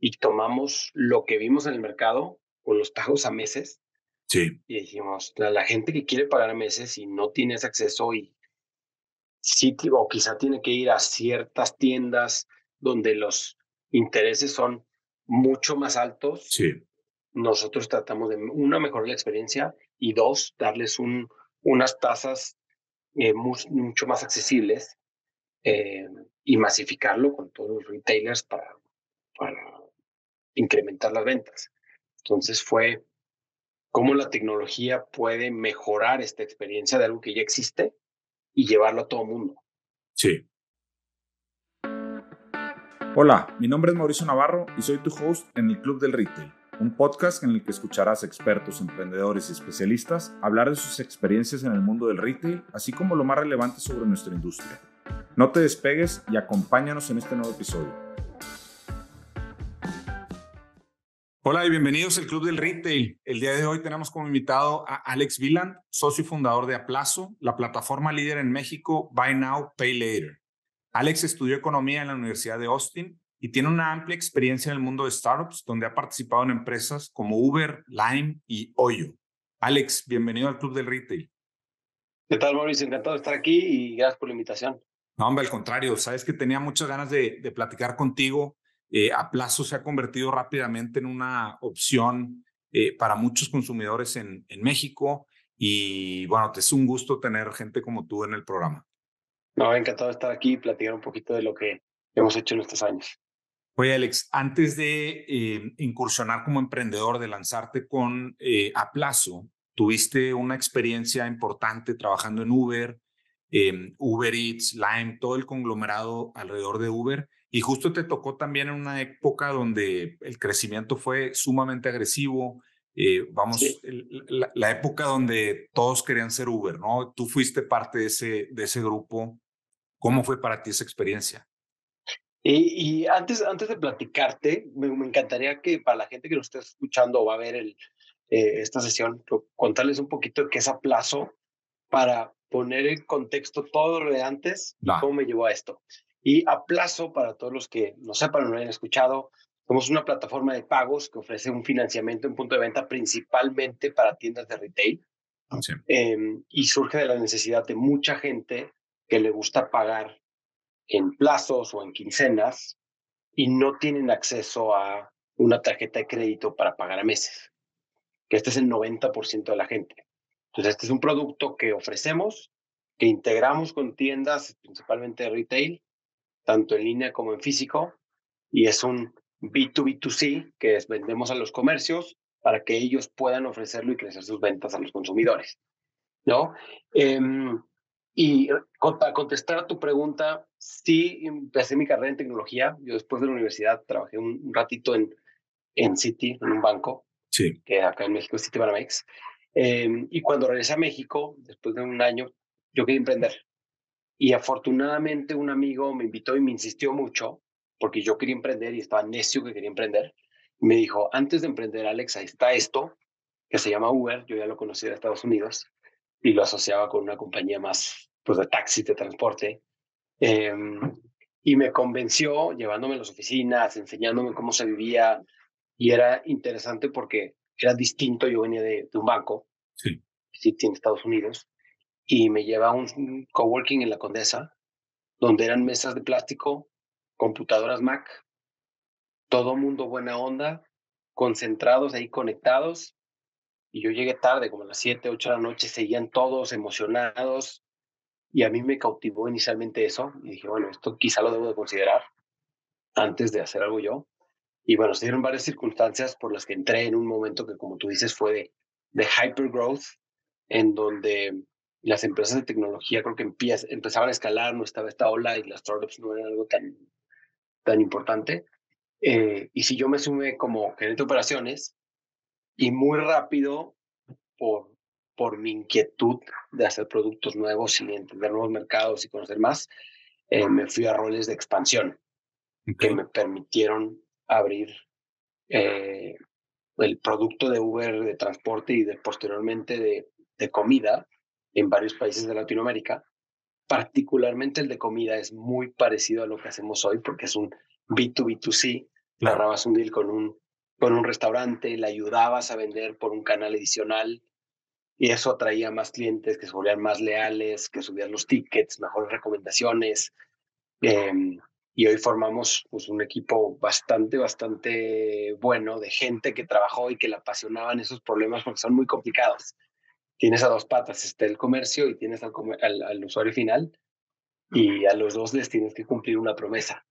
y tomamos lo que vimos en el mercado con los pagos a meses. Sí. Y dijimos, la, la gente que quiere pagar a meses y no tiene ese acceso y sí, o quizá tiene que ir a ciertas tiendas donde los intereses son mucho más altos. Sí. Nosotros tratamos de, una, mejorar la experiencia y dos, darles un, unas tasas eh, mucho más accesibles eh, y masificarlo con todos los retailers para, para incrementar las ventas. Entonces fue cómo la tecnología puede mejorar esta experiencia de algo que ya existe y llevarlo a todo el mundo. Sí. Hola, mi nombre es Mauricio Navarro y soy tu host en el Club del Retail, un podcast en el que escucharás expertos, emprendedores y especialistas hablar de sus experiencias en el mundo del retail, así como lo más relevante sobre nuestra industria. No te despegues y acompáñanos en este nuevo episodio. Hola y bienvenidos al Club del Retail. El día de hoy tenemos como invitado a Alex Viland, socio y fundador de Aplazo, la plataforma líder en México Buy Now, Pay Later. Alex estudió economía en la Universidad de Austin y tiene una amplia experiencia en el mundo de startups, donde ha participado en empresas como Uber, Lime y Hoyo. Alex, bienvenido al Club del Retail. ¿Qué tal, Mauricio? Encantado de estar aquí y gracias por la invitación. No, hombre, al contrario, sabes que tenía muchas ganas de, de platicar contigo eh, a plazo se ha convertido rápidamente en una opción eh, para muchos consumidores en, en, México. Y bueno, te es un gusto tener gente como tú en el programa. No, encantado de estar aquí y platicar un poquito de lo que hemos hecho en estos años. Oye, Alex, antes de eh, incursionar como emprendedor, de lanzarte con eh, a plazo, tuviste una experiencia importante trabajando en Uber, eh, Uber Eats, Lime, todo el conglomerado alrededor de Uber. Y justo te tocó también en una época donde el crecimiento fue sumamente agresivo. Eh, vamos, el, la, la, época donde todos querían ser Uber, ¿no? Tú fuiste parte de ese, de ese grupo. ¿Cómo fue para ti esa experiencia? Y, y antes, antes de platicarte, me, me, encantaría que para la gente que nos esté escuchando o va a ver el, eh, esta sesión, contarles un poquito de qué es a plazo para poner en contexto todo lo de antes, nah. cómo me llevó a esto. Y a plazo, para todos los que no sepan o no hayan escuchado, somos una plataforma de pagos que ofrece un financiamiento en punto de venta principalmente para tiendas de retail. Sí. Eh, y surge de la necesidad de mucha gente que le gusta pagar en plazos o en quincenas y no tienen acceso a una tarjeta de crédito para pagar a meses, que este es el 90% de la gente. Entonces, este es un producto que ofrecemos, que integramos con tiendas, principalmente de retail, tanto en línea como en físico, y es un B2B2C, que es vendemos a los comercios para que ellos puedan ofrecerlo y crecer sus ventas a los consumidores. ¿No? Eh, y para contestar a tu pregunta, sí empecé mi carrera en tecnología. Yo después de la universidad trabajé un, un ratito en, en Citi, en un banco, sí. que acá en México es Citibanamex. Eh, y cuando regresé a México, después de un año, yo quería emprender. Y afortunadamente un amigo me invitó y me insistió mucho, porque yo quería emprender y estaba necio que quería emprender. Me dijo, antes de emprender, Alex, ahí está esto, que se llama Uber, yo ya lo conocí de Estados Unidos, y lo asociaba con una compañía más pues, de taxis, de transporte. Eh, y me convenció llevándome a las oficinas, enseñándome cómo se vivía, y era interesante porque era distinto, yo venía de, de un banco, sí. sí en Estados Unidos, y me lleva a un coworking en la Condesa, donde eran mesas de plástico, computadoras Mac, todo mundo buena onda, concentrados ahí conectados, y yo llegué tarde, como a las 7, 8 de la noche, seguían todos emocionados, y a mí me cautivó inicialmente eso, y dije, bueno, esto quizá lo debo de considerar antes de hacer algo yo. Y bueno, se dieron varias circunstancias por las que entré en un momento que, como tú dices, fue de, de hypergrowth, en donde las empresas de tecnología creo que empezaban a escalar, no estaba esta ola y las startups no eran algo tan, tan importante. Eh, y si yo me sumé como gerente de operaciones y muy rápido por, por mi inquietud de hacer productos nuevos y entender nuevos mercados y conocer más, eh, me fui a roles de expansión okay. que me permitieron abrir eh, el producto de Uber de transporte y de, posteriormente de, de comida en varios países de Latinoamérica. Particularmente el de comida es muy parecido a lo que hacemos hoy porque es un B2B2C Cerrabas un deal con un, con un restaurante, le ayudabas a vender por un canal adicional y eso atraía más clientes que se volvían más leales, que subían los tickets, mejores recomendaciones. Em, y hoy formamos pues, un equipo bastante, bastante bueno de gente que trabajó y que le apasionaban esos problemas porque son muy complicados. Tienes a dos patas, está el comercio y tienes al, al, usuario final y a los dos les tienes que cumplir una promesa.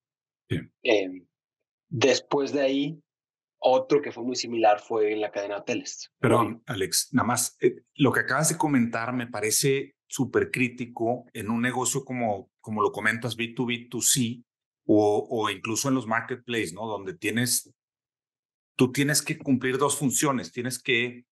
Em, después de ahí, otro que fue muy similar fue en la cadena de hoteles. Perdón, Alex, nada más, eh, lo que acabas de comentar me parece súper crítico en un negocio como, como lo comentas, B2B, 2C, o, o incluso en los marketplaces, ¿no? Donde tienes, tú tienes que cumplir dos funciones, tienes que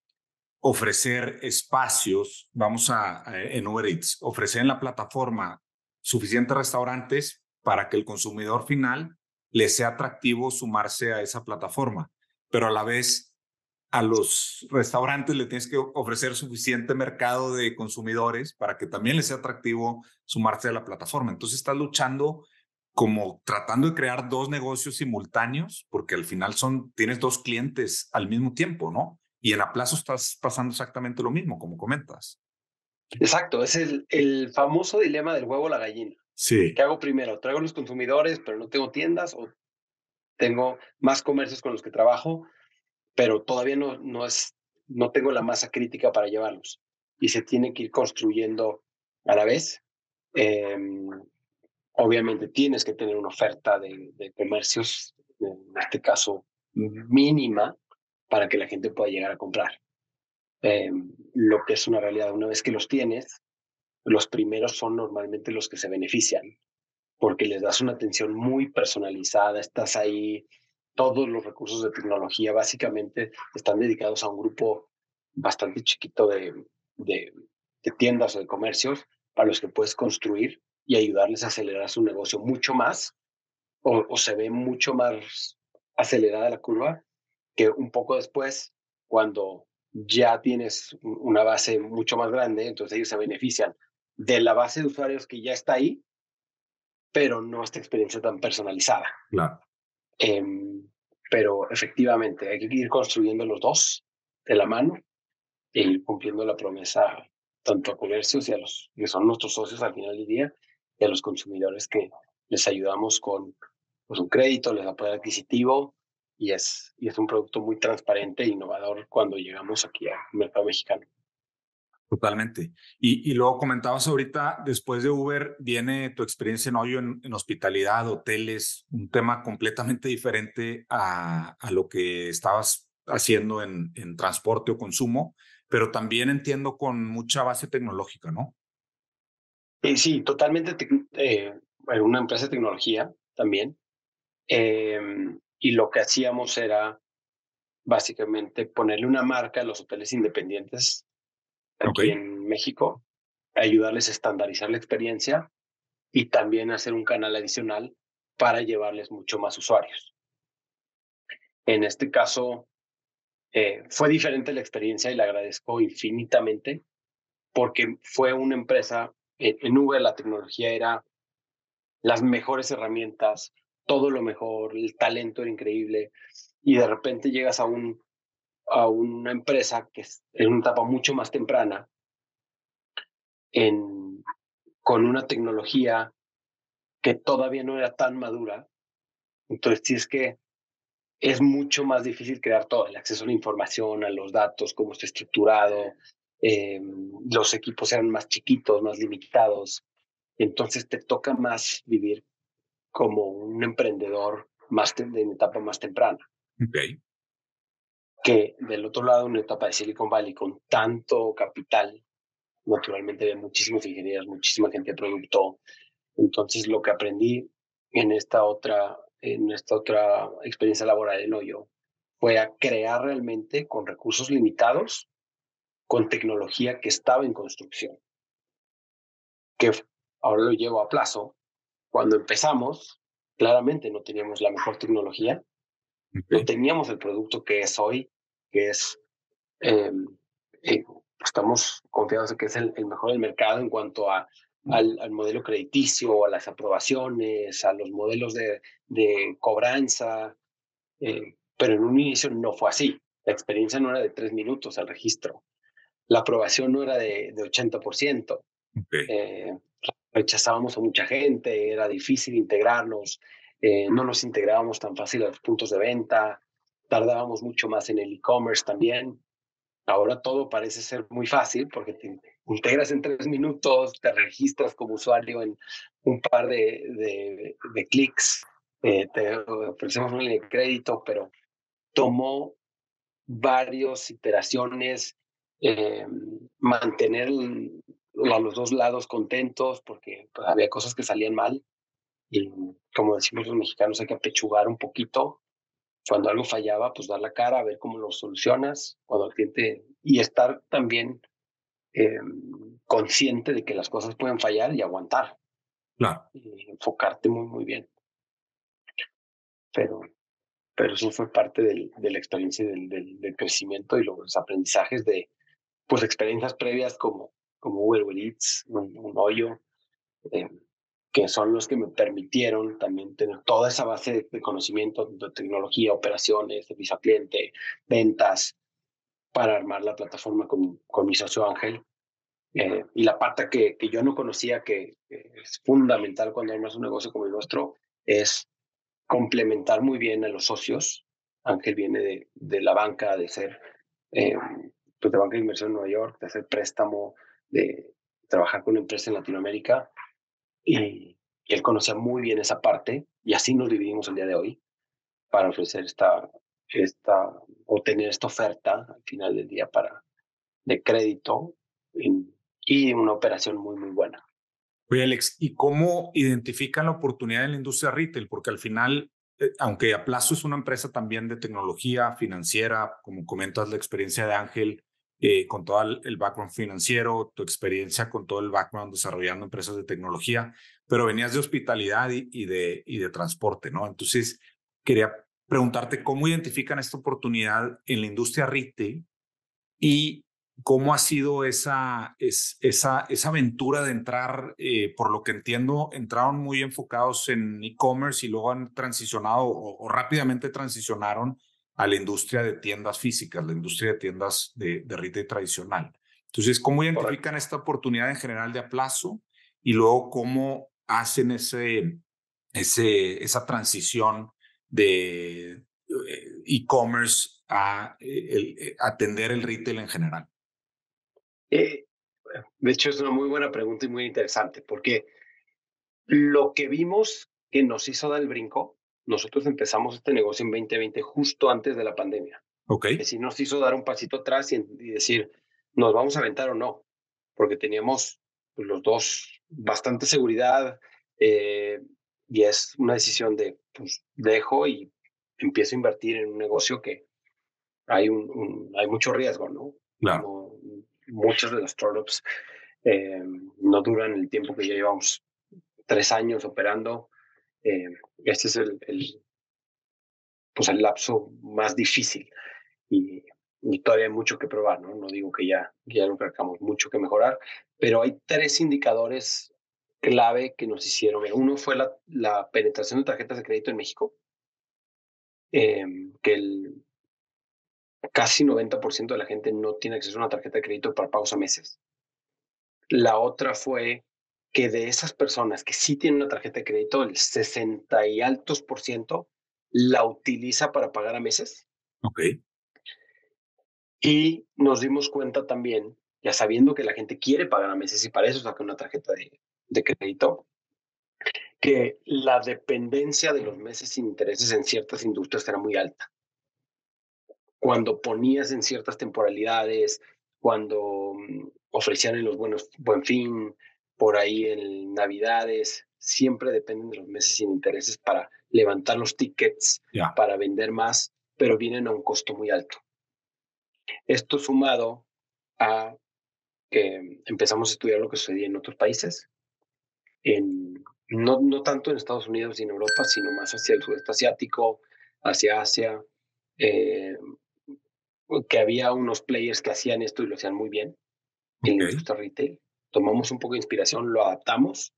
ofrecer espacios, vamos a, en Uber Eats, ofrecer en la plataforma suficientes restaurantes para que el consumidor final le sea atractivo sumarse a esa plataforma pero a la vez a los restaurantes le tienes que ofrecer suficiente mercado de consumidores para que también les sea atractivo sumarse a la plataforma. Entonces estás luchando como tratando de crear dos negocios simultáneos, porque al final son, tienes dos clientes al mismo tiempo, ¿no? Y en Aplazo estás pasando exactamente lo mismo, como comentas. Exacto, es el, el famoso dilema del huevo o la gallina. Sí. ¿Qué hago primero? ¿Traigo los consumidores, pero no tengo tiendas? ¿O tengo más comercios con los que trabajo, pero todavía no, no, es, no tengo la masa crítica para llevarlos. Y se tiene que ir construyendo a la vez. Em, obviamente tienes que tener una oferta de, de, comercios, en este caso mínima, para que la gente pueda llegar a comprar. Em, lo que es una realidad, una vez que los tienes, los primeros son normalmente los que se benefician porque les das una atención muy personalizada, estás ahí, todos los recursos de tecnología básicamente están dedicados a un grupo bastante chiquito de, de, tiendas o de comercios para los que puedes construir y ayudarles a acelerar su negocio mucho más o se ve mucho más acelerada la curva que un poco después cuando ya tienes una base mucho más grande, entonces ellos se benefician de la base de usuarios que ya está ahí pero no esta experiencia tan personalizada. Claro. Em, pero efectivamente hay que ir construyendo los dos de la mano e ir cumpliendo la promesa tanto a comercios y a los que son nuestros socios al final del día y a los consumidores que les ayudamos con pues, un crédito, les poder adquisitivo y es, y es un producto muy transparente e innovador cuando llegamos aquí al mercado mexicano. Totalmente. Y, y, luego comentabas ahorita, después de Uber, viene tu experiencia en hoyo en, hospitalidad, hoteles, un tema completamente diferente a, a lo que estabas haciendo en, en, transporte o consumo, pero también entiendo con mucha base tecnológica, ¿no? Sí, sí totalmente. Eh, una empresa de tecnología también. Em, y lo que hacíamos era básicamente ponerle una marca a los hoteles independientes aquí en México, ayudarles a estandarizar la experiencia y también hacer un canal adicional para llevarles mucho más usuarios. En este caso, eh, fue diferente la experiencia y le agradezco infinitamente porque fue una empresa, en Uber la tecnología era las mejores herramientas, todo lo mejor, el talento era increíble y de repente llegas a un a una empresa que es en una etapa mucho más temprana, en, con una tecnología que todavía no era tan madura. Entonces, sí es que es mucho más difícil crear todo, el acceso a la información, a los datos, cómo está estructurado, eh, los equipos eran más chiquitos, más limitados. Entonces te toca más vivir como un emprendedor más en etapa más temprana. Okay que del otro lado, una etapa de Silicon Valley con tanto capital, naturalmente de muchísimos ingenieros, muchísima gente de producto. Entonces, lo que aprendí en esta otra, en esta otra experiencia laboral en Hoyo fue a crear realmente con recursos limitados, con tecnología que estaba en construcción. Que ahora lo llevo a plazo. Cuando empezamos, claramente no teníamos la mejor tecnología, no teníamos el producto que es hoy, que es, em, eh, estamos confiados en que es el, mejor del mercado en cuanto a, al, modelo crediticio, a las aprobaciones, a los modelos de, de cobranza. Eh, pero en un inicio no fue así. La experiencia no era de tres minutos al registro. La aprobación no era de, de 80%. Eh, rechazábamos a mucha gente, era difícil integrarnos, eh, no nos integrábamos tan fácil a los puntos de venta, tardábamos mucho más en el e-commerce también. Ahora todo parece ser muy fácil porque te integras en tres minutos, te registras como usuario en un par de, de, de clics, eh, te ofrecemos un de crédito, pero tomó varias iteraciones, eh, mantener a los dos lados contentos porque pues, había cosas que salían mal y como decimos los mexicanos hay que apechugar un poquito. Cuando algo fallaba pues dar la cara a ver cómo lo solucionas cuando el cliente y estar también eh, consciente de que las cosas pueden fallar y aguantar. Claro. y enfocarte muy muy bien. Pero pero eso fue parte del, de la experiencia del, del, del, crecimiento y los aprendizajes de pues experiencias previas como como Uber Eats, un, un hoyo, eh, que son los que me permitieron también tener toda esa base de conocimiento de tecnología, operaciones, servicio al cliente, ventas, para armar la plataforma con, con mi socio Ángel. Eh, y la parte que, que yo no conocía, que, que, es fundamental cuando armas un negocio como el nuestro, es complementar muy bien a los socios. Ángel viene de, de la banca, de ser eh, pues de banca de inversión en Nueva York, de hacer préstamo, de trabajar con una empresa en Latinoamérica y, y, él conocía muy bien esa parte y así nos dividimos el día de hoy para ofrecer esta, esta o tener esta oferta al final del día para de crédito y una operación muy, muy buena. Oye, Alex, ¿y cómo identifican la oportunidad en la industria retail? Porque al final, eh, aunque a plazo es una empresa también de tecnología financiera, como comentas la experiencia de Ángel, eh, con todo el, background financiero, tu experiencia con todo el background desarrollando empresas de tecnología, pero venías de hospitalidad y, de, transporte, ¿no? Entonces, quería preguntarte cómo identifican esta oportunidad en la industria retail y cómo ha sido esa, es, aventura de entrar, eh, por lo que entiendo, entraron muy enfocados en e-commerce y luego han transicionado o rápidamente transicionaron a la industria de tiendas físicas, la industria de tiendas de, de retail tradicional. Entonces, ¿cómo identifican Correcto. esta oportunidad en general de aplazo y luego cómo hacen ese, ese, esa transición de eh, e-commerce a el, eh, atender el retail en general? Eh, de hecho, es una muy buena pregunta y muy interesante, porque lo que vimos que nos hizo dar el brinco nosotros empezamos este negocio en 2020 justo antes de la pandemia. Ok. Que si nos hizo dar un pasito atrás y, y decir, ¿nos vamos a aventar o no? Porque teníamos pues, los dos bastante seguridad eh, y es una decisión de, pues, dejo y empiezo a invertir en un negocio que hay, un, un hay mucho riesgo, ¿no? Claro. Como muchas de las startups eh, no duran el tiempo que ya llevamos tres años operando eh, este es el, el, pues el lapso más difícil y, y, todavía hay mucho que probar, ¿no? No digo que ya, ya lo crezcamos, mucho que mejorar, pero hay tres indicadores clave que nos hicieron. Uno fue la, la penetración de tarjetas de crédito en México, eh, que el casi 90% de la gente no tiene acceso a una tarjeta de crédito para pagos a meses. La otra fue que de esas personas que sí tienen una tarjeta de crédito, el 60 y altos por ciento la utiliza para pagar a meses. Ok. Y nos dimos cuenta también, ya sabiendo que la gente quiere pagar a meses y para eso saca una tarjeta de, de crédito, que la dependencia de los meses sin intereses en ciertas industrias era muy alta. Cuando ponías en ciertas temporalidades, cuando mm, ofrecían en los buenos buen fin, por ahí en Navidades, siempre dependen de los meses sin intereses para levantar los tickets, yeah. para vender más, pero vienen a un costo muy alto. Esto sumado a que empezamos a estudiar lo que sucedía en otros países, en, no, no tanto en Estados Unidos y en Europa, sino más hacia el sudeste asiático, hacia Asia, eh, que había unos players que hacían esto y lo hacían muy bien okay. en la industria retail tomamos un poco de inspiración, lo adaptamos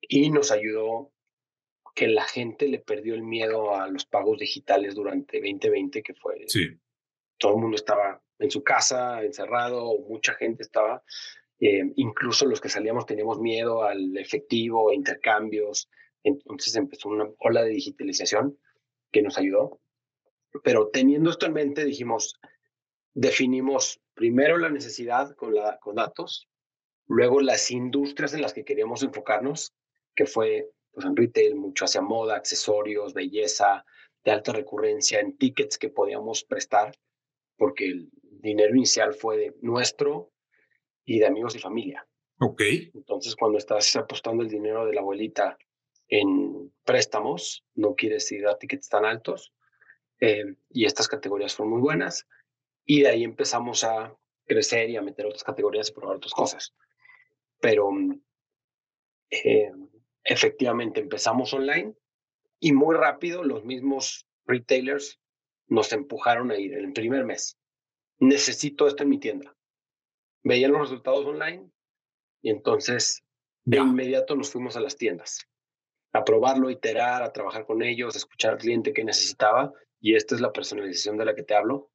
y nos ayudó que la gente le perdió el miedo a los pagos digitales durante 2020, que fue... Sí. Todo el mundo estaba en su casa, encerrado, mucha gente estaba, eh, incluso los que salíamos teníamos miedo al efectivo, intercambios, entonces empezó una ola de digitalización que nos ayudó. Pero teniendo esto en mente, dijimos, definimos primero la necesidad con, la, con datos, luego las industrias en las que queríamos enfocarnos, que fue pues, en retail, mucho hacia moda, accesorios, belleza, de alta recurrencia, en tickets que podíamos prestar, porque el dinero inicial fue de nuestro y de amigos y familia. Ok. Entonces, cuando estás apostando el dinero de la abuelita en préstamos, no quieres ir a tickets tan altos, eh, y estas categorías fueron muy buenas. Y de ahí empezamos a crecer y a meter otras categorías y probar otras cosas. Pero eh, efectivamente empezamos online y muy rápido los mismos retailers nos empujaron a ir en el primer mes. Necesito esto en mi tienda. Veían los resultados online y entonces de inmediato nos fuimos a las tiendas a probarlo, iterar, a trabajar con ellos, a escuchar al cliente que necesitaba. Y esta es la personalización de la que te hablo,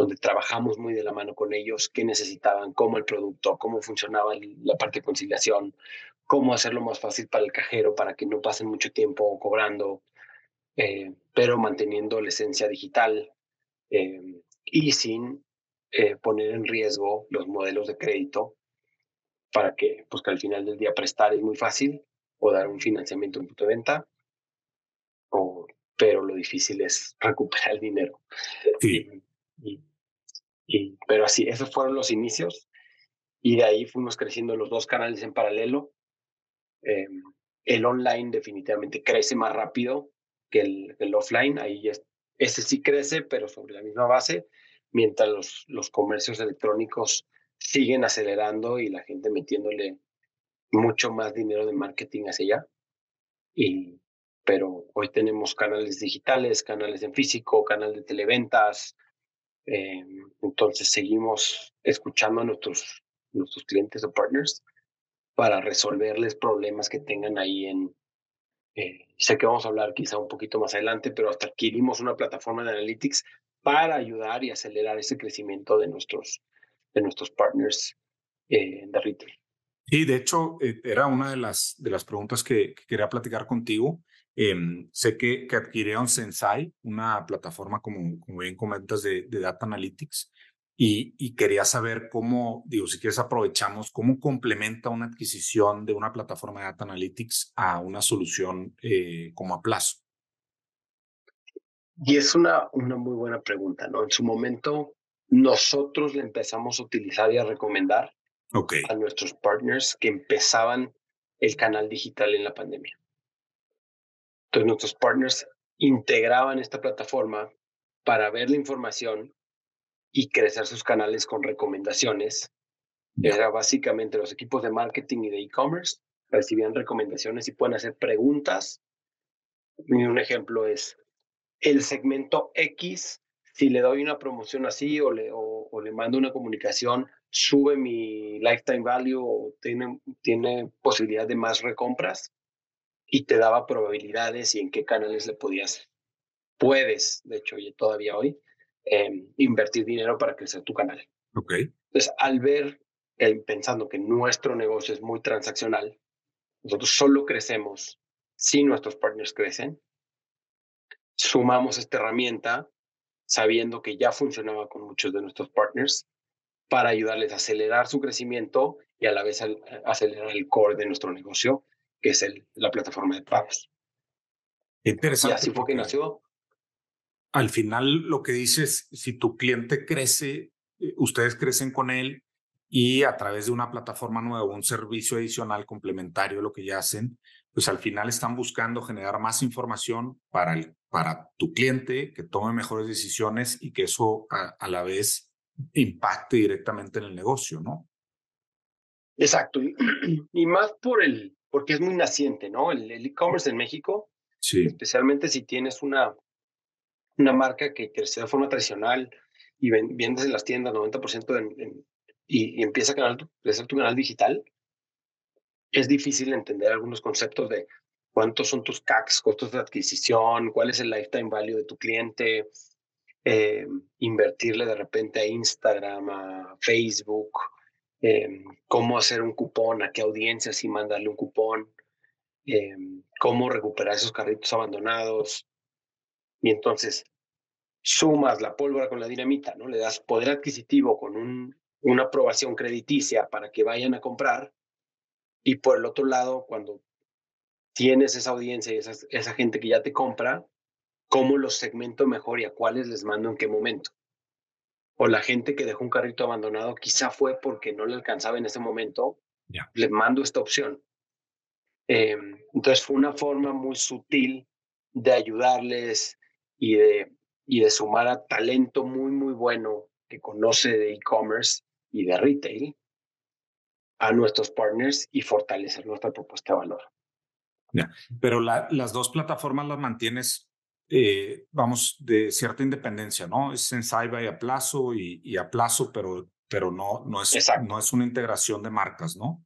donde trabajamos muy de la mano con ellos, qué necesitaban, cómo el producto, cómo funcionaba la parte de conciliación, cómo hacerlo más fácil para el cajero para que no pasen mucho tiempo cobrando, eh, pero manteniendo la esencia digital eh, y sin eh, poner en riesgo los modelos de crédito para que, pues, que al final del día prestar es muy fácil o dar un financiamiento en punto de venta o pero lo difícil es recuperar el dinero. Sí. Y, pero así, esos fueron los inicios y de ahí fuimos creciendo los dos canales en paralelo. Em, el online definitivamente crece más rápido que el, el offline, ahí es, ese sí crece, pero sobre la misma base, mientras los, los comercios electrónicos siguen acelerando y la gente metiéndole mucho más dinero de marketing hacia allá. Y, pero hoy tenemos canales digitales, canales en físico, canal de televentas. Eh, entonces seguimos escuchando a nuestros, nuestros clientes o partners para resolverles problemas que tengan ahí en... Eh, sé que vamos a hablar quizá un poquito más adelante, pero hasta adquirimos una plataforma de analytics para ayudar y acelerar ese crecimiento de nuestros, de nuestros partners eh, de retail. Y de hecho, era una de las, de las preguntas que quería platicar contigo. Em, sé que, que adquirieron Sensai, una plataforma, como, como bien comentas, de, de Data Analytics, y, y, quería saber cómo, digo, si quieres aprovechamos, cómo complementa una adquisición de una plataforma de Data Analytics a una solución eh, como a plazo. Y es una, una muy buena pregunta, ¿no? En su momento, nosotros le empezamos a utilizar y a recomendar okay. a nuestros partners que empezaban el canal digital en la pandemia. Entonces nuestros partners integraban esta plataforma para ver la información y crecer sus canales con recomendaciones. Era básicamente los equipos de marketing y de e-commerce recibían recomendaciones y pueden hacer preguntas. Y un ejemplo es el segmento X, si le doy una promoción así o le, o, le mando una comunicación, sube mi lifetime value o tiene, tiene posibilidad de más recompras y te daba probabilidades y en qué canales le podías, puedes, de hecho, y todavía hoy, em, invertir dinero para crecer tu canal. Ok. Entonces, al ver, eh, pensando que nuestro negocio es muy transaccional, nosotros solo crecemos si nuestros partners crecen, sumamos esta herramienta sabiendo que ya funcionaba con muchos de nuestros partners para ayudarles a acelerar su crecimiento y a la vez acelerar el core de nuestro negocio que es el, la plataforma de pagos. Interesante. Y así fue que nació. Al final, lo que dices, si tu cliente crece, eh, ustedes crecen con él y a través de una plataforma nueva, un servicio adicional complementario a lo que ya hacen, pues al final están buscando generar más información para, el, para tu cliente, que tome mejores decisiones y que eso a, a la vez impacte directamente en el negocio, ¿no? Exacto. Y, y más por el, porque es muy naciente, ¿no? El e-commerce en México, sí. especialmente si tienes una, una marca que crece de forma tradicional y vendes en las tiendas 90% en, y, y, empieza a canal, crecer tu canal digital, es difícil entender algunos conceptos de cuántos son tus CACs, costos de adquisición, cuál es el lifetime value de tu cliente, eh, invertirle de repente a Instagram, a Facebook, eh, cómo hacer un cupón, a qué audiencia y mandarle un cupón, eh, cómo recuperar esos carritos abandonados. Y entonces sumas la pólvora con la dinamita, ¿no? Le das poder adquisitivo con un, una aprobación crediticia para que vayan a comprar. Y por el otro lado, cuando tienes esa audiencia y esa gente que ya te compra, cómo los segmento mejor y a cuáles les mando en qué momento. O la gente que dejó un carrito abandonado quizá fue porque no le alcanzaba en ese momento, yeah. les mando esta opción. Eh, entonces fue una forma muy sutil de ayudarles y de, y de sumar a talento muy, muy bueno que conoce de e-commerce y de retail a nuestros partners y fortalecer nuestra propuesta de valor. Yeah. Pero la, las dos plataformas las mantienes eh, vamos, de cierta independencia, ¿no? Es Sensaiba y a plazo y, y a plazo, pero, pero no, no, es, no es una integración de marcas, ¿no?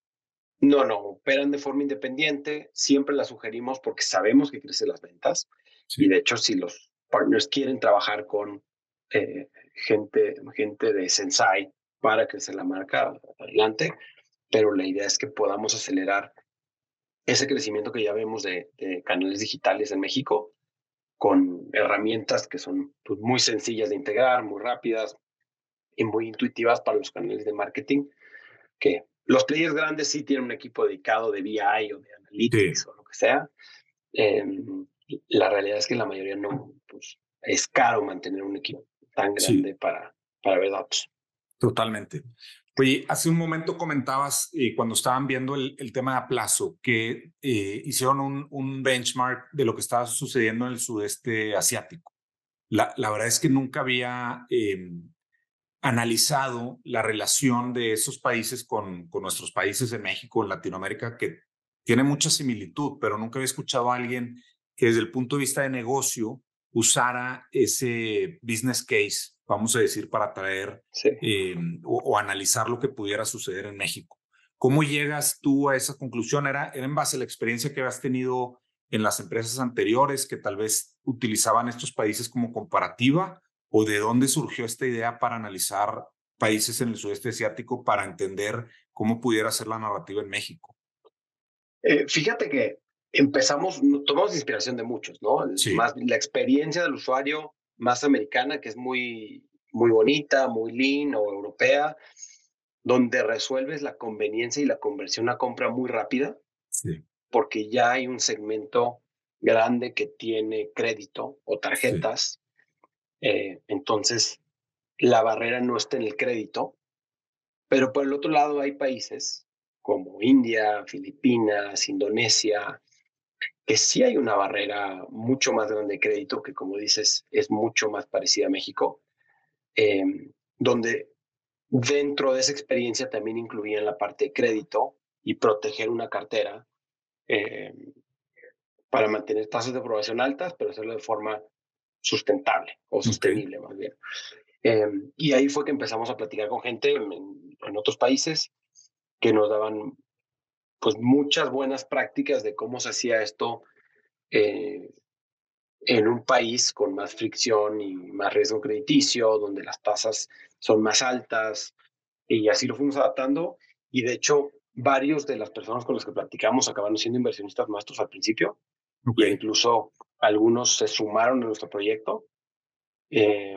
No, no, operan de forma independiente, siempre la sugerimos porque sabemos que crecen las ventas sí. y de hecho si los partners quieren trabajar con eh, gente, gente de Sensai para crecer la marca, adelante, pero la idea es que podamos acelerar ese crecimiento que ya vemos de, de canales digitales en México con herramientas que son pues, muy sencillas de integrar, muy rápidas y muy intuitivas para los canales de marketing, que los players grandes sí tienen un equipo dedicado de BI o de Analytics sí. o lo que sea. Eh, la realidad es que la mayoría no, pues es caro mantener un equipo tan grande sí. para, para ver datos. Totalmente. Oye, hace un momento comentabas eh, cuando estaban viendo el, tema de aplazo que eh, hicieron un, benchmark de lo que estaba sucediendo en el sudeste asiático. La, verdad es que nunca había eh, analizado la relación de esos países con, con nuestros países en México, en Latinoamérica, que tiene mucha similitud, pero nunca había escuchado a alguien que desde el punto de vista de negocio usara ese business case vamos a decir, para traer sí. eh, o, o, analizar lo que pudiera suceder en México. ¿Cómo llegas tú a esa conclusión? ¿Era, ¿Era en base a la experiencia que habías tenido en las empresas anteriores que tal vez utilizaban estos países como comparativa? ¿O de dónde surgió esta idea para analizar países en el sudeste asiático para entender cómo pudiera ser la narrativa en México? Eh, fíjate que empezamos, tomamos inspiración de muchos, ¿no? Sí. Más la experiencia del usuario más americana, que es muy, muy bonita, muy lean o europea, donde resuelves la conveniencia y la conversión a compra muy rápida, sí. porque ya hay un segmento grande que tiene crédito o tarjetas. Sí. Eh, entonces, la barrera no está en el crédito, pero por el otro lado hay países como India, Filipinas, Indonesia, que sí hay una barrera mucho más grande de crédito, que como dices, es mucho más parecida a México, eh, donde dentro de esa experiencia también incluían la parte de crédito y proteger una cartera eh, para mantener tasas de aprobación altas, pero hacerlo de forma sustentable o sostenible okay. más bien. Eh, y ahí fue que empezamos a platicar con gente en, en otros países que nos daban pues muchas buenas prácticas de cómo se hacía esto eh, en un país con más fricción y más riesgo crediticio, donde las tasas son más altas, y así lo fuimos adaptando. Y de hecho, varios de las personas con las que platicamos acabaron siendo inversionistas nuestros al principio, okay. e incluso algunos se sumaron a nuestro proyecto eh,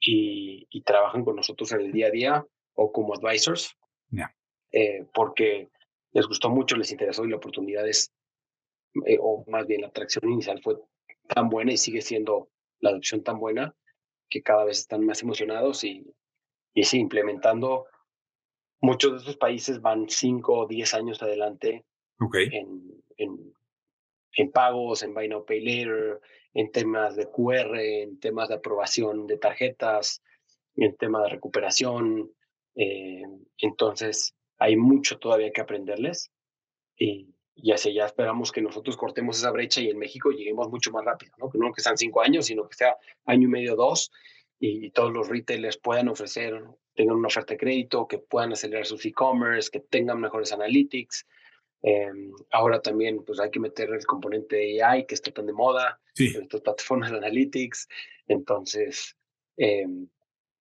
y, y, trabajan con nosotros en el día a día o como advisors, yeah. eh, porque les gustó mucho, les interesó y la oportunidad es, eh, o más bien la atracción inicial fue tan buena y sigue siendo la adopción tan buena que cada vez están más emocionados y, y sí, implementando. Muchos de estos países van 5 o 10 años adelante okay. en, en, en, pagos, en Buy Now Pay Later, en temas de QR, en temas de aprobación de tarjetas, en temas de recuperación. Eh, entonces, hay mucho todavía que aprenderles y, y hacia allá esperamos que nosotros cortemos esa brecha y en México lleguemos mucho más rápido, ¿no? Que no que sean cinco años, sino que sea año y medio, dos, y, y todos los retailers puedan ofrecer, tengan una oferta de crédito, que puedan acelerar sus e-commerce, que tengan mejores analytics, Em, ahora también pues hay que meter el componente de AI que está tan de moda en estas plataformas de analytics. Entonces, em,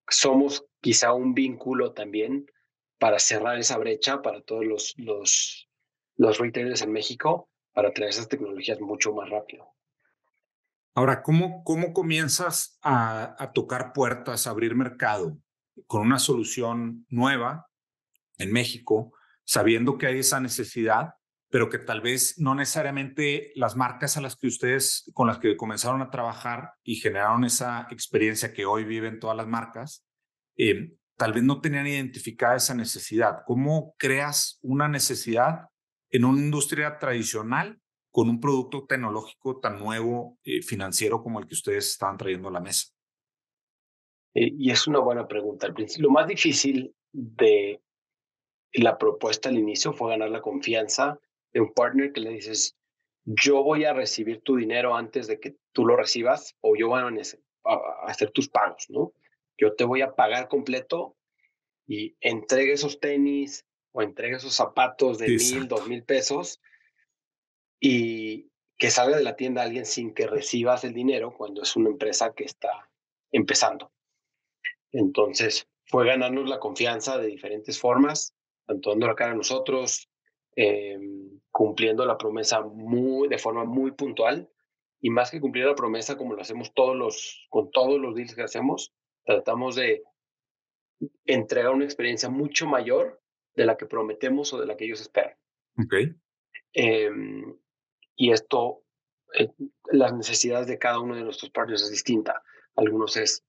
somos quizá un vínculo también para cerrar esa brecha para todos los, los, los retailers en México para traer esas tecnologías mucho más rápido. Ahora, ¿cómo, cómo comienzas a, a tocar puertas, a abrir mercado con una solución nueva en México, sabiendo que hay esa necesidad, pero que tal vez no necesariamente las marcas a las que ustedes, con las que comenzaron a trabajar y generaron esa experiencia que hoy viven todas las marcas, eh, tal vez no tenían identificada esa necesidad. ¿Cómo creas una necesidad en una industria tradicional con un producto tecnológico tan nuevo, eh, financiero como el que ustedes estaban trayendo a la mesa? Eh, y es una buena pregunta. Lo más difícil de la propuesta al inicio fue ganar la confianza de un partner que le dices, yo voy a recibir tu dinero antes de que tú lo recibas o yo voy a hacer tus pagos, ¿no? Yo te voy a pagar completo y entregue esos tenis o entregue esos zapatos de mil, dos mil pesos y que salga de la tienda alguien sin que recibas el dinero cuando es una empresa que está empezando. Entonces, fue ganarnos la confianza de diferentes formas, tanto dando la cara a nosotros, em, cumpliendo la promesa muy, de forma muy puntual, y más que cumplir la promesa como lo hacemos todos los, con todos los deals que hacemos, tratamos de entregar una experiencia mucho mayor de la que prometemos o de la que ellos esperan. Okay. Em, y esto, eh, las necesidades de cada uno de nuestros partners es distinta. Algunos es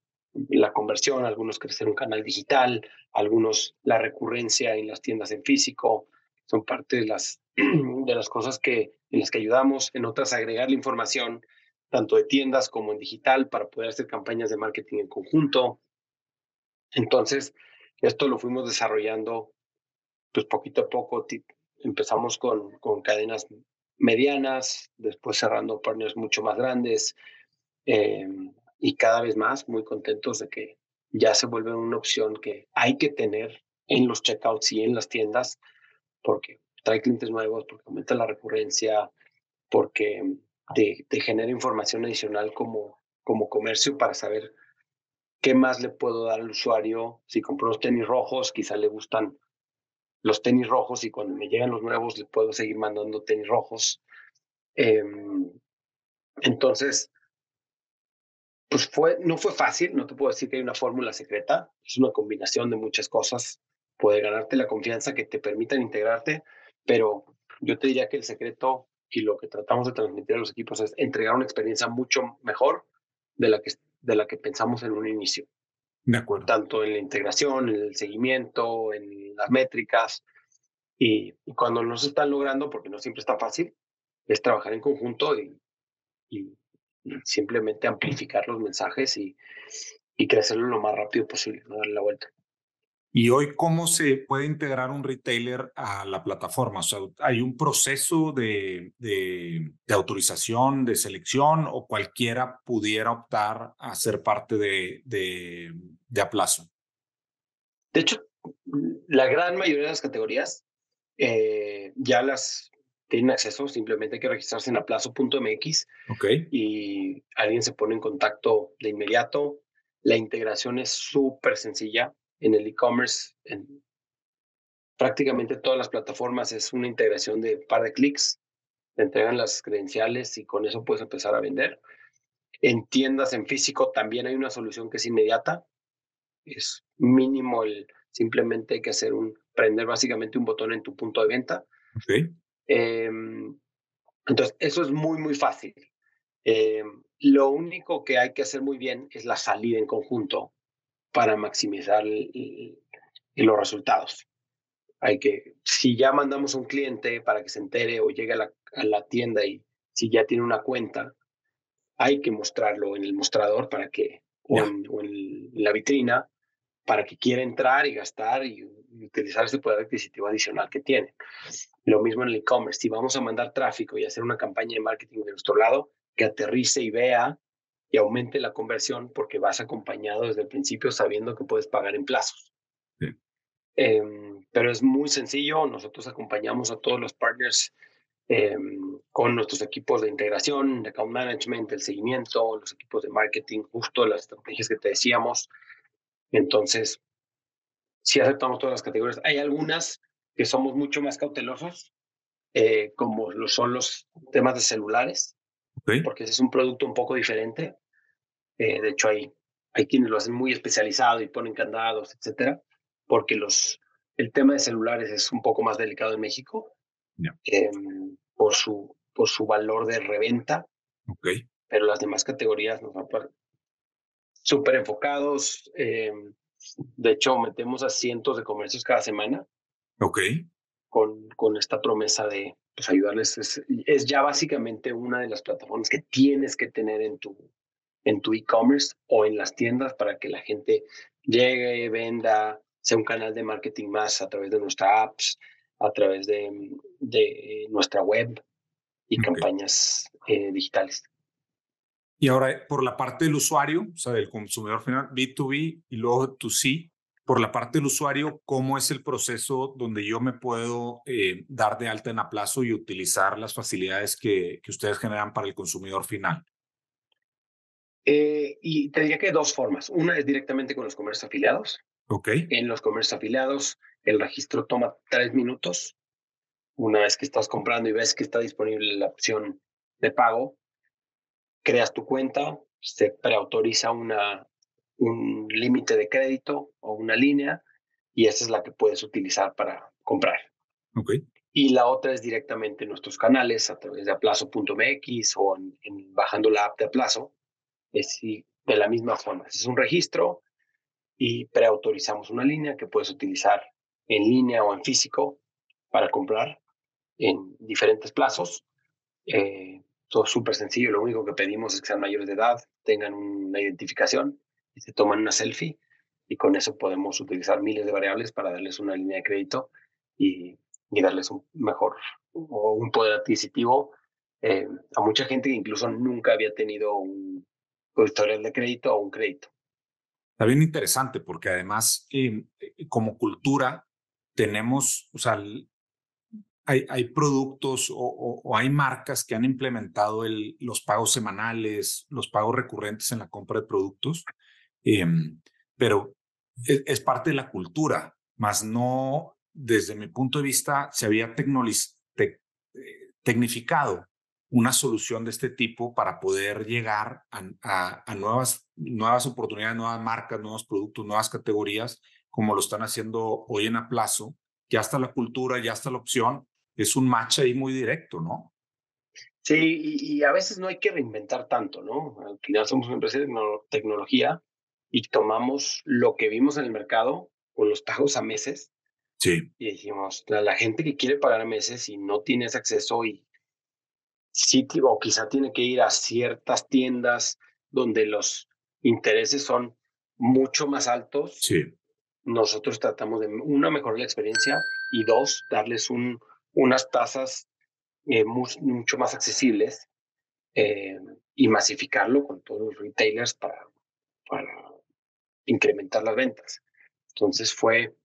la conversión, algunos crecer un canal digital, algunos la recurrencia en las tiendas en físico, son parte de las, de las cosas que, en las que ayudamos, en otras agregar la información, tanto de tiendas como en digital, para poder hacer campañas de marketing en conjunto. Entonces, esto lo fuimos desarrollando pues poquito a poco. Empezamos con, con cadenas medianas, después cerrando partners mucho más grandes eh, y cada vez más muy contentos de que ya se vuelve una opción que hay que tener en los checkouts y en las tiendas porque trae clientes nuevos, porque aumenta la recurrencia, porque te, te genera información adicional como, como comercio para saber qué más le puedo dar al usuario. Si compró los tenis rojos, quizá le gustan los tenis rojos y cuando me llegan los nuevos le puedo seguir mandando tenis rojos. Em, entonces, pues fue, no fue fácil, no te puedo decir que hay una fórmula secreta, es una combinación de muchas cosas, puede ganarte la confianza que te permitan integrarte, pero yo te diría que el secreto y lo que tratamos de transmitir a los equipos es entregar una experiencia mucho mejor de la que, de la que pensamos en un inicio. De acuerdo. Tanto en la integración, en el seguimiento, en las métricas. Y, cuando no se están logrando, porque no siempre está fácil, es trabajar en conjunto y, y, simplemente amplificar los mensajes y, y crecerlo lo más rápido posible, no darle la vuelta. Y hoy, ¿cómo se puede integrar un retailer a la plataforma? O sea, ¿hay un proceso de, de, autorización, de selección o cualquiera pudiera optar a ser parte de, de, de Aplazo? De hecho, la gran mayoría de las categorías eh, ya las tienen acceso, simplemente hay que registrarse en aplazo.mx okay. y alguien se pone en contacto de inmediato. La integración es súper sencilla en el e-commerce, en prácticamente todas las plataformas es una integración de par de clics, te entregan las credenciales y con eso puedes empezar a vender. En tiendas en físico también hay una solución que es inmediata, es mínimo el simplemente hay que hacer un prender básicamente un botón en tu punto de venta. Okay. Eh, entonces, eso es muy, muy fácil. Eh, lo único que hay que hacer muy bien es la salida en conjunto para maximizar los resultados. Hay que, si ya mandamos un cliente para que se entere o llegue a la, a la tienda y si ya tiene una cuenta, hay que mostrarlo en el mostrador para que, o, en, o en, la vitrina, para que quiera entrar y gastar y, y utilizar ese poder adquisitivo adicional que tiene. Lo mismo en el e-commerce, si vamos a mandar tráfico y hacer una campaña de marketing de nuestro lado, que aterrice y vea y aumente la conversión porque vas acompañado desde el principio sabiendo que puedes pagar en plazos. Sí. em, pero es muy sencillo. Nosotros acompañamos a todos los partners em, con nuestros equipos de integración, de account management, el seguimiento, los equipos de marketing, justo las estrategias que te decíamos. Entonces, sí aceptamos todas las categorías. Hay algunas que somos mucho más cautelosos, eh, como lo son los temas de celulares, porque ese es un producto un poco diferente. Eh, de hecho, hay, hay quienes lo hacen muy especializado y ponen candados, etcétera, porque los, el tema de celulares es un poco más delicado en México em, por, su, por su valor de reventa. Okay. Pero las demás categorías nos van súper enfocados. Eh, de hecho, metemos a cientos de comercios cada semana. Ok. Con, con esta promesa de pues, ayudarles. Es, es, ya básicamente una de las plataformas que tienes que tener en tu en tu e-commerce o en las tiendas para que la gente llegue, venda, sea un canal de marketing más a través de nuestras apps, a través de, de nuestra web y campañas eh, digitales. Y ahora, por la parte del usuario, o sea, del consumidor final, B2B y luego 2C, por la parte del usuario, ¿cómo es el proceso donde yo me puedo eh, dar de alta en Aplazo y utilizar las facilidades que, que ustedes generan para el consumidor final? Eh, y te diría que dos formas. Una es directamente con los comercios afiliados. Ok. En los comercios afiliados, el registro toma tres minutos. Una vez que estás comprando y ves que está disponible la opción de pago, creas tu cuenta, se preautoriza una, un límite de crédito o una línea y esa es la que puedes utilizar para comprar. Okay. Y la otra es directamente en nuestros canales a través de aplazo.mx o en, bajando la app de Aplazo. Es de la misma forma. Es un registro y preautorizamos una línea que puedes utilizar en línea o en físico para comprar en diferentes plazos. Eh, todo súper sencillo, lo único que pedimos es que sean mayores de edad, tengan una identificación y se toman una selfie y con eso podemos utilizar miles de variables para darles una línea de crédito y, y darles un mejor o un poder adquisitivo eh, a mucha gente que incluso nunca había tenido un, historial de crédito o un crédito. Está bien interesante porque además eh, como cultura tenemos, o sea, hay, productos o, hay marcas que han implementado el, los pagos semanales, los pagos recurrentes en la compra de productos, em, pero es, es, parte de la cultura, más no, desde mi punto de vista, se había te, tecnificado una solución de este tipo para poder llegar a, a, nuevas, nuevas oportunidades, nuevas marcas, nuevos productos, nuevas categorías, como lo están haciendo hoy en Aplazo. Ya está la cultura, ya está la opción, es un match ahí muy directo, ¿no? Sí, y, a veces no hay que reinventar tanto, ¿no? Al final somos una empresa de tecnología y tomamos lo que vimos en el mercado con los pagos a meses. Sí. Y dijimos, la, la gente que quiere pagar a meses y no tiene ese acceso y sí, o quizá tiene que ir a ciertas tiendas donde los intereses son mucho más altos. Sí. Nosotros tratamos de, una, mejorar la experiencia y dos, darles un, unas tasas eh, mucho más accesibles eh, y masificarlo con todos los retailers para, para incrementar las ventas. Entonces fue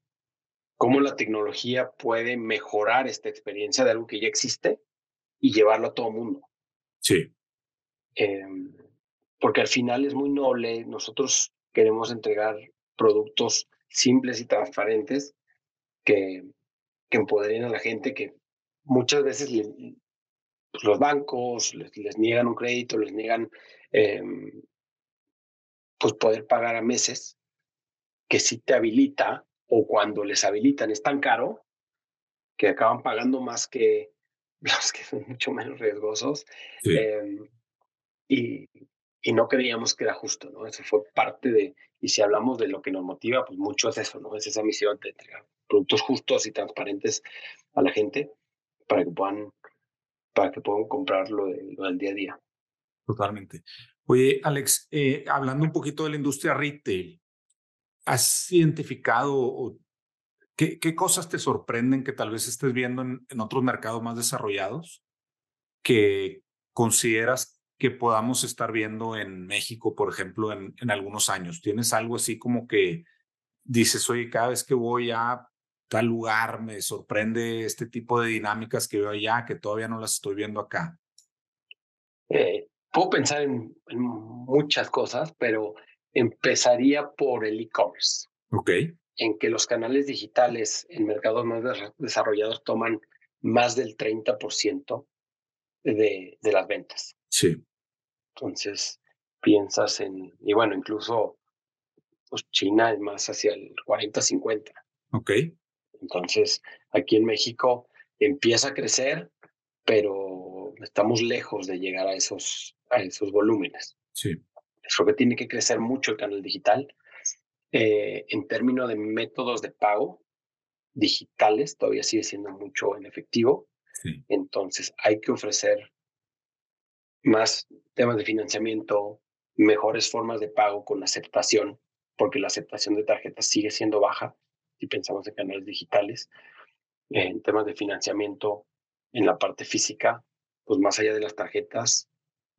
cómo la tecnología puede mejorar esta experiencia de algo que ya existe y llevarlo a todo mundo. Sí. Em, porque al final es muy noble. Nosotros queremos entregar productos simples y transparentes que, que empoderen a la gente que muchas veces pues, los bancos les, niegan un crédito, les niegan em, pues poder pagar a meses, que si te habilita o cuando les habilitan es tan caro que acaban pagando más que los que son mucho menos riesgosos. Em, y, y no creíamos que era justo, ¿no? Eso fue parte de, y si hablamos de lo que nos motiva, pues mucho es eso, ¿no? Es esa misión de entregar productos justos y transparentes a la gente para que puedan, para que puedan comprar lo, del día a día. Totalmente. Oye, Alex, eh, hablando un poquito de la industria retail, ¿has identificado qué, qué, cosas te sorprenden que tal vez estés viendo en, en otros mercados más desarrollados que consideras que podamos estar viendo en México, por ejemplo, en, en algunos años? ¿Tienes algo así como que dices, oye, cada vez que voy a tal lugar, me sorprende este tipo de dinámicas que veo allá, que todavía no las estoy viendo acá. Eh, puedo pensar en, muchas cosas, pero empezaría por el e-commerce. Ok. En que los canales digitales en mercados más desarrollados toman más del 30% de, de las ventas. Sí. Entonces, piensas en, y bueno, incluso pues China es más hacia el 40-50. Ok. Entonces, aquí en México empieza a crecer, pero estamos lejos de llegar a esos, a esos volúmenes. Sí. Creo que tiene que crecer mucho el canal digital. Eh, en términos de métodos de pago digitales, todavía sigue siendo mucho en efectivo. Sí. Entonces, hay que ofrecer más temas de financiamiento, mejores formas de pago con aceptación, porque la aceptación de tarjetas sigue siendo baja si pensamos en canales digitales. En temas de financiamiento, en la parte física, pues más allá de las tarjetas,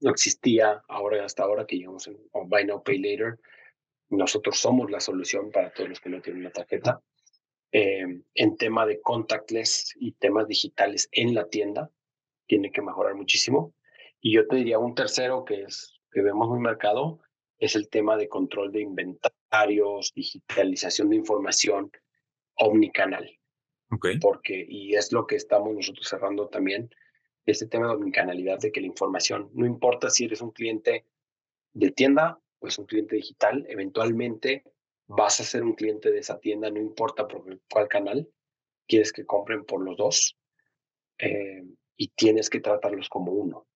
no existía ahora hasta ahora que llegamos en Buy Now, Pay Later. Nosotros somos la solución para todos los que no tienen una tarjeta. Eh, en tema de contactless y temas digitales en la tienda, tiene que mejorar muchísimo. Y yo te diría un tercero que es que vemos muy marcado es el tema de control de inventarios, digitalización de información omnicanal. Okay. Porque, y es lo que estamos nosotros cerrando también, este tema de omnicanalidad, de que la información, no importa si eres un cliente de tienda o es un cliente digital, eventualmente vas a ser un cliente de esa tienda, no importa por cuál canal, quieres que compren por los dos eh, y tienes que tratarlos como uno.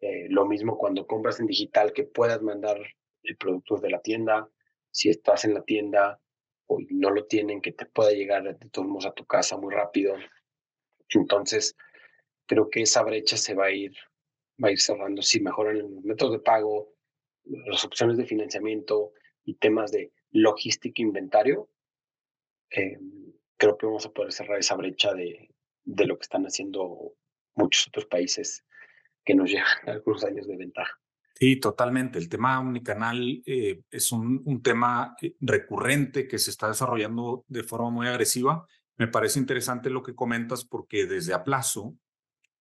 Eh, lo mismo cuando compras en digital, que puedas mandar el producto de la tienda. Si estás en la tienda o no lo tienen, que te pueda llegar de todos modos a tu casa muy rápido. Entonces, creo que esa brecha se va a ir, va a ir cerrando si mejoran los métodos de pago, las opciones de financiamiento y temas de logística e inventario. Eh, creo que vamos a poder cerrar esa brecha de, de lo que están haciendo muchos otros países que nos llevan algunos años de ventaja. Sí, totalmente. El tema omnicanal eh, es un, un, tema eh, recurrente que se está desarrollando de forma muy agresiva. Me parece interesante lo que comentas porque desde a plazo,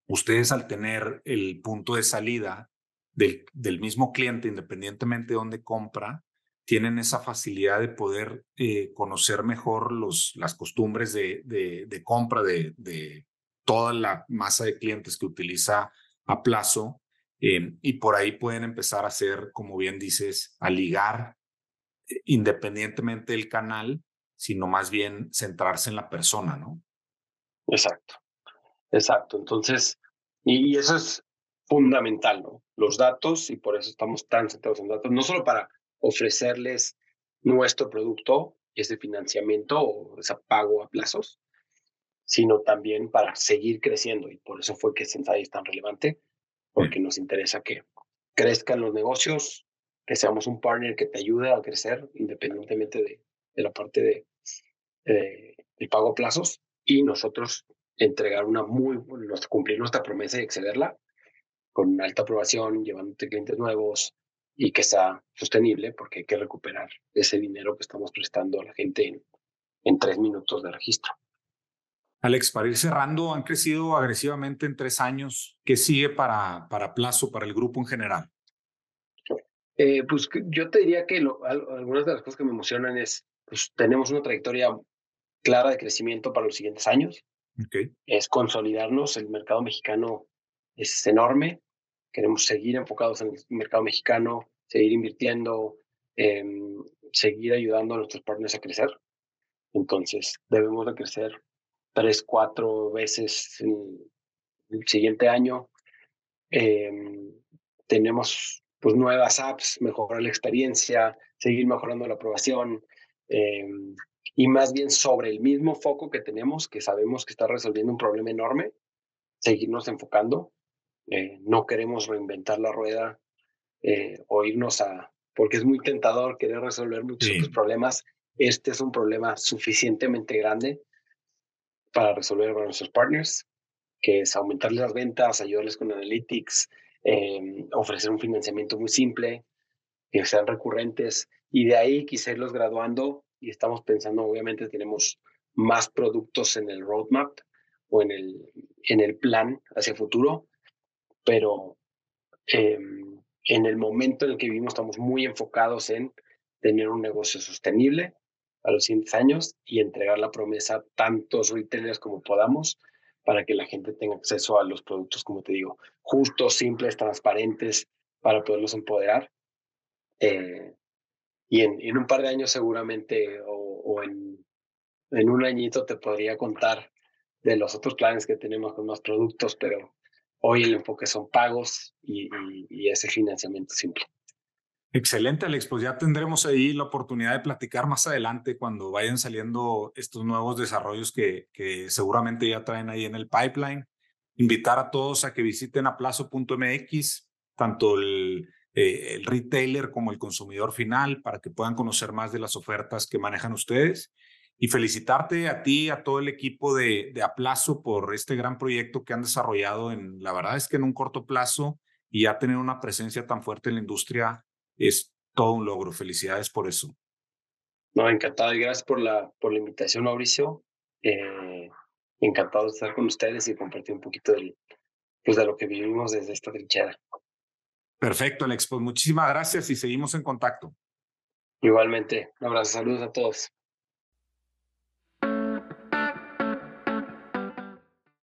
ustedes al tener el punto de salida del, mismo cliente, independientemente de dónde compra, tienen esa facilidad de poder eh, conocer mejor los, las costumbres de, de, compra de, toda la masa de clientes que utiliza a plazo eh, y por ahí pueden empezar a hacer, como bien dices, a ligar eh, independientemente del canal, sino más bien centrarse en la persona, ¿no? Exacto, exacto. Entonces, y, eso es fundamental, ¿no? Los datos, y por eso estamos tan centrados en datos, no solo para ofrecerles nuestro producto, ese financiamiento o ese pago a plazos, sino también para seguir creciendo. Y por eso fue que Sensai es tan relevante, porque nos interesa que crezcan los negocios, que seamos un partner que te ayude a crecer independientemente de, de la parte de, de, pago a plazos y nosotros entregar una muy, cumplir nuestra promesa y excederla con alta aprobación, llevándote clientes nuevos y que sea sostenible porque hay que recuperar ese dinero que estamos prestando a la gente en, en tres minutos de registro. Alex, para ir cerrando, han crecido agresivamente en tres años. ¿Qué sigue para, para Plazo, para el grupo en general? Eh, pues yo te diría que algunas de las cosas que me emocionan es, pues tenemos una trayectoria clara de crecimiento para los siguientes años. Okay. Es consolidarnos, el mercado mexicano es enorme, queremos seguir enfocados en el mercado mexicano, seguir invirtiendo, em, seguir ayudando a nuestros partners a crecer. Entonces, debemos de crecer tres, cuatro veces en el siguiente año. Em, tenemos pues nuevas apps, mejorar la experiencia, seguir mejorando la aprobación em, y más bien sobre el mismo foco que tenemos, que sabemos que está resolviendo un problema enorme, seguirnos enfocando. Eh, no queremos reinventar la rueda eh, o irnos a, porque es muy tentador querer resolver muchos otros problemas. Este es un problema suficientemente grande para resolver para nuestros partners, que es aumentarles las ventas, ayudarles con analytics, em, ofrecer un financiamiento muy simple, que sean recurrentes, y de ahí quizá irlos graduando, y estamos pensando, obviamente tenemos más productos en el roadmap o en el, en el plan hacia futuro, pero em, en el momento en el que vivimos estamos muy enfocados en tener un negocio sostenible a los siguientes años y entregar la promesa a tantos retailers como podamos para que la gente tenga acceso a los productos, como te digo, justos, simples, transparentes, para poderlos empoderar. Eh, y en, en, un par de años seguramente o, o en, en un añito te podría contar de los otros planes que tenemos con más productos, pero hoy el enfoque son pagos y, y, ese financiamiento simple. Excelente, Alex. Pues ya tendremos ahí la oportunidad de platicar más adelante cuando vayan saliendo estos nuevos desarrollos que, que seguramente ya traen ahí en el pipeline. Invitar a todos a que visiten aplazo.mx, tanto el, eh, el retailer como el consumidor final, para que puedan conocer más de las ofertas que manejan ustedes y felicitarte a ti, a todo el equipo de, de Aplazo por este gran proyecto que han desarrollado en, la verdad es que en un corto plazo y ya tener una presencia tan fuerte en la industria es todo un logro. Felicidades por eso. No, encantado y gracias por la, por la invitación, Mauricio. Eh, encantado de estar con ustedes y compartir un poquito del, pues de lo que vivimos desde esta trinchera. Perfecto, Alex. Pues muchísimas gracias y seguimos en contacto. Igualmente. Un abrazo. Saludos a todos.